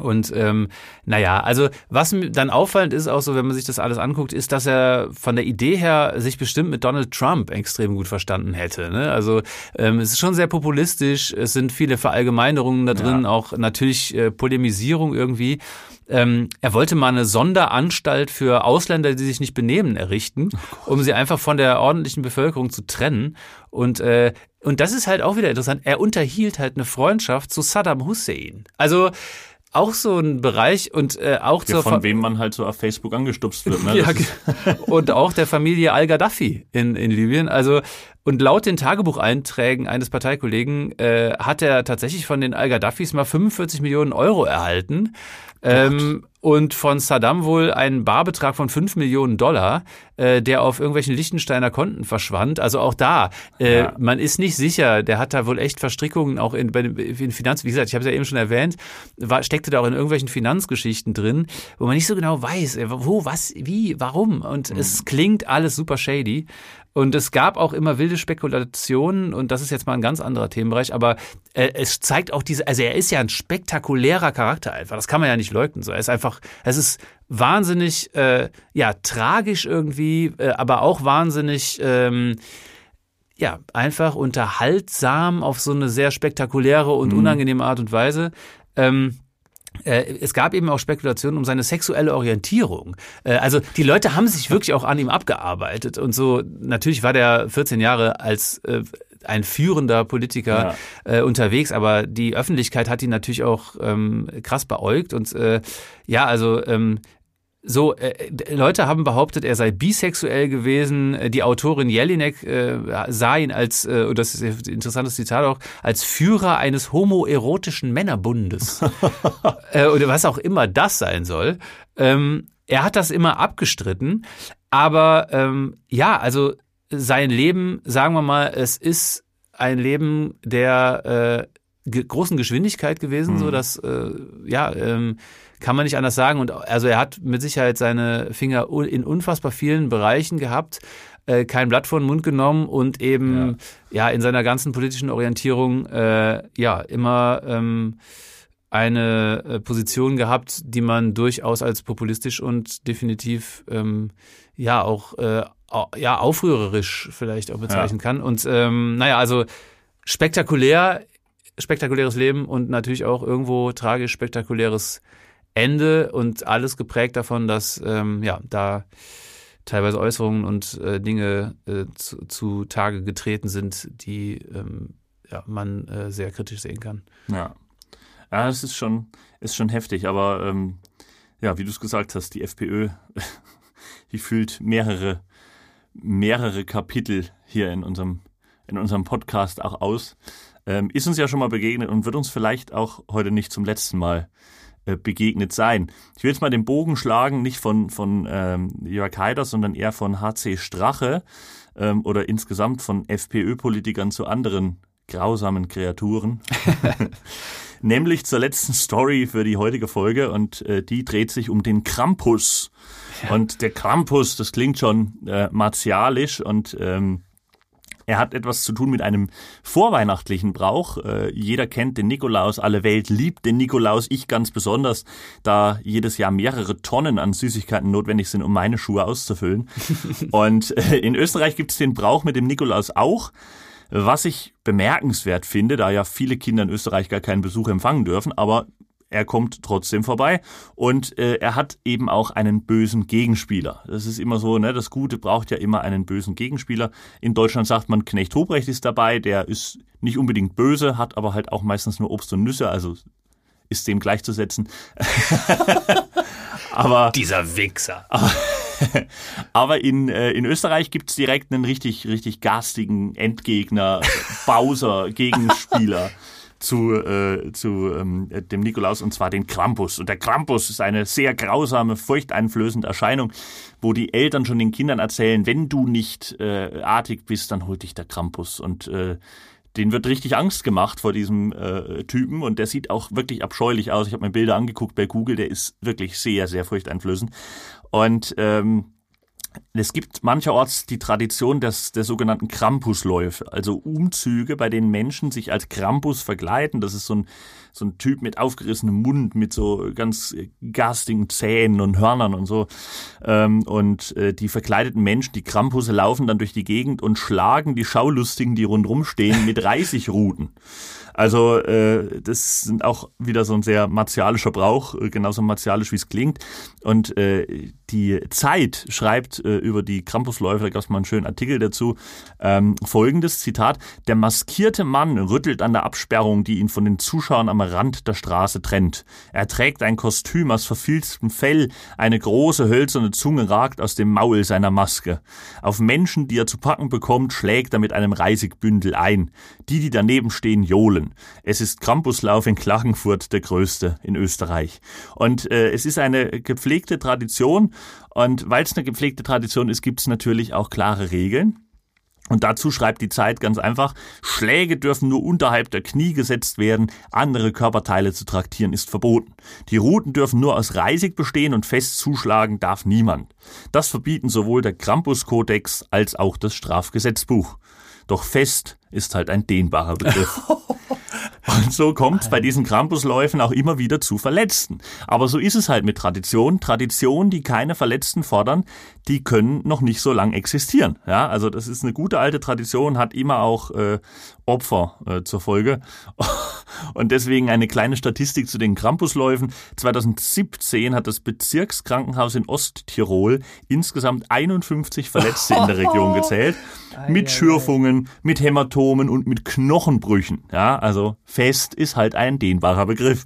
Und ähm, naja, also was dann auffallend ist, auch so, wenn man sich das alles anguckt, ist, dass er von der Idee her sich bestimmt mit Donald Trump extrem gut verstanden hätte. Ne? Also ähm, es ist schon sehr populistisch, es sind viele Verallgemeinerungen da drin, ja. auch natürlich äh, Polemisierung irgendwie. Ähm, er wollte mal eine Sonderanstalt für Ausländer, die sich nicht benehmen, errichten, oh um sie einfach von der ordentlichen Bevölkerung zu trennen. Und äh, und das ist halt auch wieder interessant. Er unterhielt halt eine Freundschaft zu Saddam Hussein. Also auch so ein Bereich und äh, auch ja, von wem man halt so auf Facebook angestupst wird. Ne? ja, und auch der Familie Al-Gaddafi in, in Libyen. Also und laut den Tagebucheinträgen eines Parteikollegen äh, hat er tatsächlich von den Al-Gaddafis mal 45 Millionen Euro erhalten. Ähm, und von Saddam wohl einen Barbetrag von 5 Millionen Dollar, äh, der auf irgendwelchen Lichtensteiner Konten verschwand. Also auch da, äh, ja. man ist nicht sicher, der hat da wohl echt Verstrickungen auch in, in Finanz, wie gesagt, ich habe es ja eben schon erwähnt, war, steckte da auch in irgendwelchen Finanzgeschichten drin, wo man nicht so genau weiß, äh, wo, was, wie, warum. Und mhm. es klingt alles super shady. Und es gab auch immer wilde Spekulationen und das ist jetzt mal ein ganz anderer Themenbereich, aber äh, es zeigt auch diese, also er ist ja ein spektakulärer Charakter einfach, das kann man ja nicht leugnen. So, er ist einfach, es ist wahnsinnig, äh, ja, tragisch irgendwie, äh, aber auch wahnsinnig, ähm, ja, einfach unterhaltsam auf so eine sehr spektakuläre und mhm. unangenehme Art und Weise. Ähm, äh, es gab eben auch Spekulationen um seine sexuelle Orientierung. Äh, also die Leute haben sich wirklich auch an ihm abgearbeitet und so. Natürlich war der 14 Jahre als äh, ein führender Politiker ja. unterwegs, aber die Öffentlichkeit hat ihn natürlich auch ähm, krass beäugt und ja, also ähm, so, äh, Leute haben behauptet, er sei bisexuell gewesen. Die Autorin Jelinek äh, sah ihn als, äh, und das ist ein interessantes Zitat auch, als Führer eines homoerotischen Männerbundes. äh, oder was auch immer das sein soll. Ähm, er hat das immer abgestritten. Aber ähm, ja, also sein Leben, sagen wir mal, es ist ein Leben der äh, großen Geschwindigkeit gewesen, mhm. so dass äh, ja ähm, kann man nicht anders sagen. Und also er hat mit Sicherheit seine Finger in unfassbar vielen Bereichen gehabt. äh, kein Blatt vor den Mund genommen und eben ja, ja in seiner ganzen politischen Orientierung äh, ja immer ähm, eine äh, Position gehabt, die man durchaus als populistisch und definitiv ähm, ja auch äh, ja aufrührerisch vielleicht auch bezeichnen ja. kann. Und ähm, naja, also spektakulär, spektakuläres Leben und natürlich auch irgendwo tragisch spektakuläres Ende und alles geprägt davon, dass ähm, ja da teilweise Äußerungen und äh, Dinge äh, zu, zu Tage getreten sind, die ähm, ja, man äh, sehr kritisch sehen kann. Ja. Ja, es ist schon, ist schon heftig, aber ähm, ja, wie du es gesagt hast, die FPÖ, die füllt mehrere, mehrere Kapitel hier in unserem, in unserem Podcast auch aus. Ähm, ist uns ja schon mal begegnet und wird uns vielleicht auch heute nicht zum letzten Mal äh, begegnet sein. Ich will jetzt mal den Bogen schlagen, nicht von, von ähm, Jörg Haider, sondern eher von HC Strache ähm, oder insgesamt von FPÖ-Politikern zu anderen grausamen Kreaturen. nämlich zur letzten Story für die heutige Folge und äh, die dreht sich um den Krampus. Ja. Und der Krampus, das klingt schon äh, martialisch und ähm, er hat etwas zu tun mit einem vorweihnachtlichen Brauch. Äh, jeder kennt den Nikolaus, alle Welt liebt den Nikolaus, ich ganz besonders, da jedes Jahr mehrere Tonnen an Süßigkeiten notwendig sind, um meine Schuhe auszufüllen. und äh, in Österreich gibt es den Brauch mit dem Nikolaus auch. Was ich bemerkenswert finde, da ja viele Kinder in Österreich gar keinen Besuch empfangen dürfen, aber er kommt trotzdem vorbei und äh, er hat eben auch einen bösen Gegenspieler. Das ist immer so, ne, das Gute braucht ja immer einen bösen Gegenspieler. In Deutschland sagt man, Knecht Hobrecht ist dabei, der ist nicht unbedingt böse, hat aber halt auch meistens nur Obst und Nüsse, also ist dem gleichzusetzen. aber dieser Wichser. Aber, Aber in, äh, in Österreich gibt's direkt einen richtig, richtig garstigen Endgegner, Bowser, Gegenspieler. zu, äh, zu ähm, dem Nikolaus und zwar den Krampus. Und der Krampus ist eine sehr grausame, furchteinflößende Erscheinung, wo die Eltern schon den Kindern erzählen, wenn du nicht äh, artig bist, dann holt dich der Krampus. Und äh, den wird richtig Angst gemacht vor diesem äh, Typen und der sieht auch wirklich abscheulich aus. Ich habe mir Bilder angeguckt bei Google, der ist wirklich sehr, sehr furchteinflößend. Und ähm, es gibt mancherorts die Tradition des, der sogenannten Krampusläufe, also Umzüge, bei denen Menschen sich als Krampus verkleiden. Das ist so ein, so ein Typ mit aufgerissenem Mund, mit so ganz garstigen Zähnen und Hörnern und so. Ähm, und äh, die verkleideten Menschen, die Krampusse, laufen dann durch die Gegend und schlagen die Schaulustigen, die rundherum stehen, mit Reisigruten. Also äh, das sind auch wieder so ein sehr martialischer Brauch, äh, genauso martialisch wie es klingt. Und äh, die Zeit schreibt äh, über die Krampusläufe, da gab es mal einen schönen Artikel dazu, ähm, folgendes Zitat, der maskierte Mann rüttelt an der Absperrung, die ihn von den Zuschauern am Rand der Straße trennt. Er trägt ein Kostüm aus verfilztem Fell, eine große hölzerne Zunge ragt aus dem Maul seiner Maske. Auf Menschen, die er zu packen bekommt, schlägt er mit einem Reisigbündel ein. Die, die daneben stehen, johlen. Es ist Krampuslauf in Klagenfurt der größte in Österreich. Und äh, es ist eine gepflegte Tradition. Und weil es eine gepflegte Tradition ist, gibt es natürlich auch klare Regeln. Und dazu schreibt die Zeit ganz einfach, Schläge dürfen nur unterhalb der Knie gesetzt werden, andere Körperteile zu traktieren ist verboten. Die Ruten dürfen nur aus Reisig bestehen und fest zuschlagen darf niemand. Das verbieten sowohl der Krampuskodex als auch das Strafgesetzbuch. Doch fest ist halt ein dehnbarer Begriff. Und so kommt es bei diesen Krampusläufen auch immer wieder zu Verletzten. Aber so ist es halt mit Tradition. Traditionen, die keine Verletzten fordern, die können noch nicht so lang existieren. Ja, also das ist eine gute alte Tradition, hat immer auch äh, Opfer äh, zur Folge. Und deswegen eine kleine Statistik zu den Krampusläufen. 2017 hat das Bezirkskrankenhaus in Osttirol insgesamt 51 Verletzte in der Region gezählt. Mit Schürfungen, mit Hämatomen und mit Knochenbrüchen. Ja, also fest ist halt ein dehnbarer Begriff.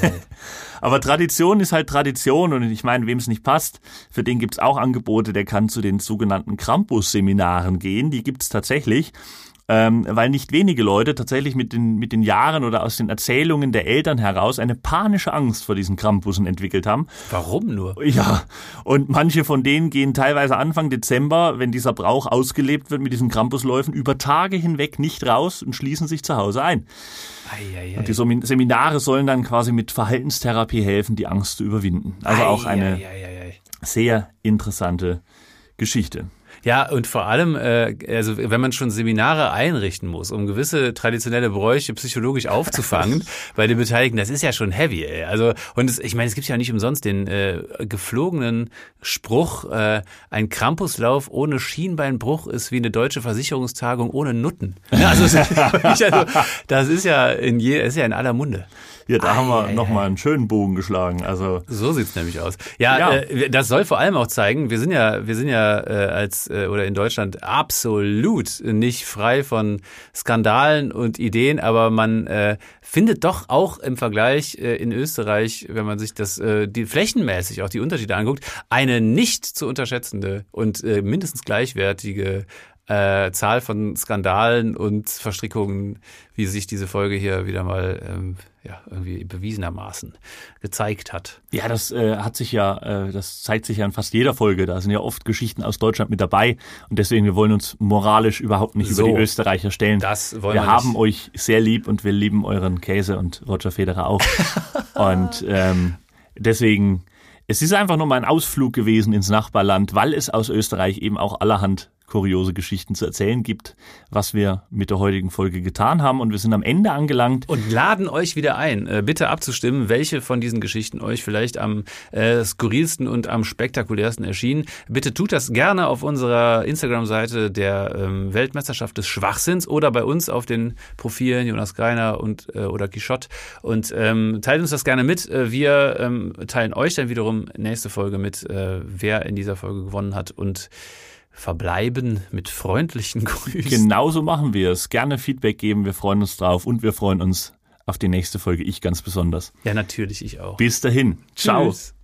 Aber Tradition ist halt Tradition und ich meine, wem es nicht passt, für den gibt's auch Angebote, der kann zu den sogenannten Krampus-Seminaren gehen. Die gibt's tatsächlich ähm, weil nicht wenige Leute tatsächlich mit den, mit den Jahren oder aus den Erzählungen der Eltern heraus eine panische Angst vor diesen Krampussen entwickelt haben. Warum nur? Ja, und manche von denen gehen teilweise Anfang Dezember, wenn dieser Brauch ausgelebt wird mit diesen Krampusläufen, über Tage hinweg nicht raus und schließen sich zu Hause ein. Ei, ei, ei. Und die Seminare sollen dann quasi mit Verhaltenstherapie helfen, die Angst zu überwinden. Also auch eine sehr interessante Geschichte. Ja, und vor allem, äh, also wenn man schon Seminare einrichten muss, um gewisse traditionelle Bräuche psychologisch aufzufangen bei den Beteiligten, das ist ja schon heavy. Ey. Also und es, ich meine, es gibt ja nicht umsonst den äh, geflogenen Spruch: äh, Ein Krampuslauf ohne Schienbeinbruch ist wie eine deutsche Versicherungstagung ohne Nutten. Also, also, das ist ja in je, ist ja in aller Munde. Ja, da ei, haben wir nochmal einen schönen Bogen geschlagen. Also so sieht's nämlich aus. Ja, ja. Äh, das soll vor allem auch zeigen, wir sind ja, wir sind ja äh, als äh, oder in Deutschland absolut nicht frei von Skandalen und Ideen, aber man äh, findet doch auch im Vergleich äh, in Österreich, wenn man sich das äh, die flächenmäßig auch die Unterschiede anguckt, eine nicht zu unterschätzende und äh, mindestens gleichwertige äh, Zahl von Skandalen und Verstrickungen, wie sich diese Folge hier wieder mal ähm, ja, irgendwie bewiesenermaßen gezeigt hat. Ja, das äh, hat sich ja, äh, das zeigt sich ja in fast jeder Folge. Da sind ja oft Geschichten aus Deutschland mit dabei und deswegen wir wollen uns moralisch überhaupt nicht so, über die Österreicher stellen. Das wollen wir, wir haben euch sehr lieb und wir lieben euren Käse und Roger Federer auch. und ähm, deswegen es ist einfach nur mal ein Ausflug gewesen ins Nachbarland, weil es aus Österreich eben auch allerhand kuriose Geschichten zu erzählen gibt, was wir mit der heutigen Folge getan haben. Und wir sind am Ende angelangt. Und laden euch wieder ein, äh, bitte abzustimmen, welche von diesen Geschichten euch vielleicht am äh, skurrilsten und am spektakulärsten erschienen. Bitte tut das gerne auf unserer Instagram-Seite der ähm, Weltmeisterschaft des Schwachsinns oder bei uns auf den Profilen Jonas Greiner und äh, oder Quichotte. Und ähm, teilt uns das gerne mit. Äh, wir ähm, teilen euch dann wiederum nächste Folge mit, äh, wer in dieser Folge gewonnen hat und verbleiben mit freundlichen Grüßen. Genauso machen wir es. Gerne Feedback geben, wir freuen uns drauf und wir freuen uns auf die nächste Folge. Ich ganz besonders. Ja, natürlich, ich auch. Bis dahin. Ciao. Tschüss.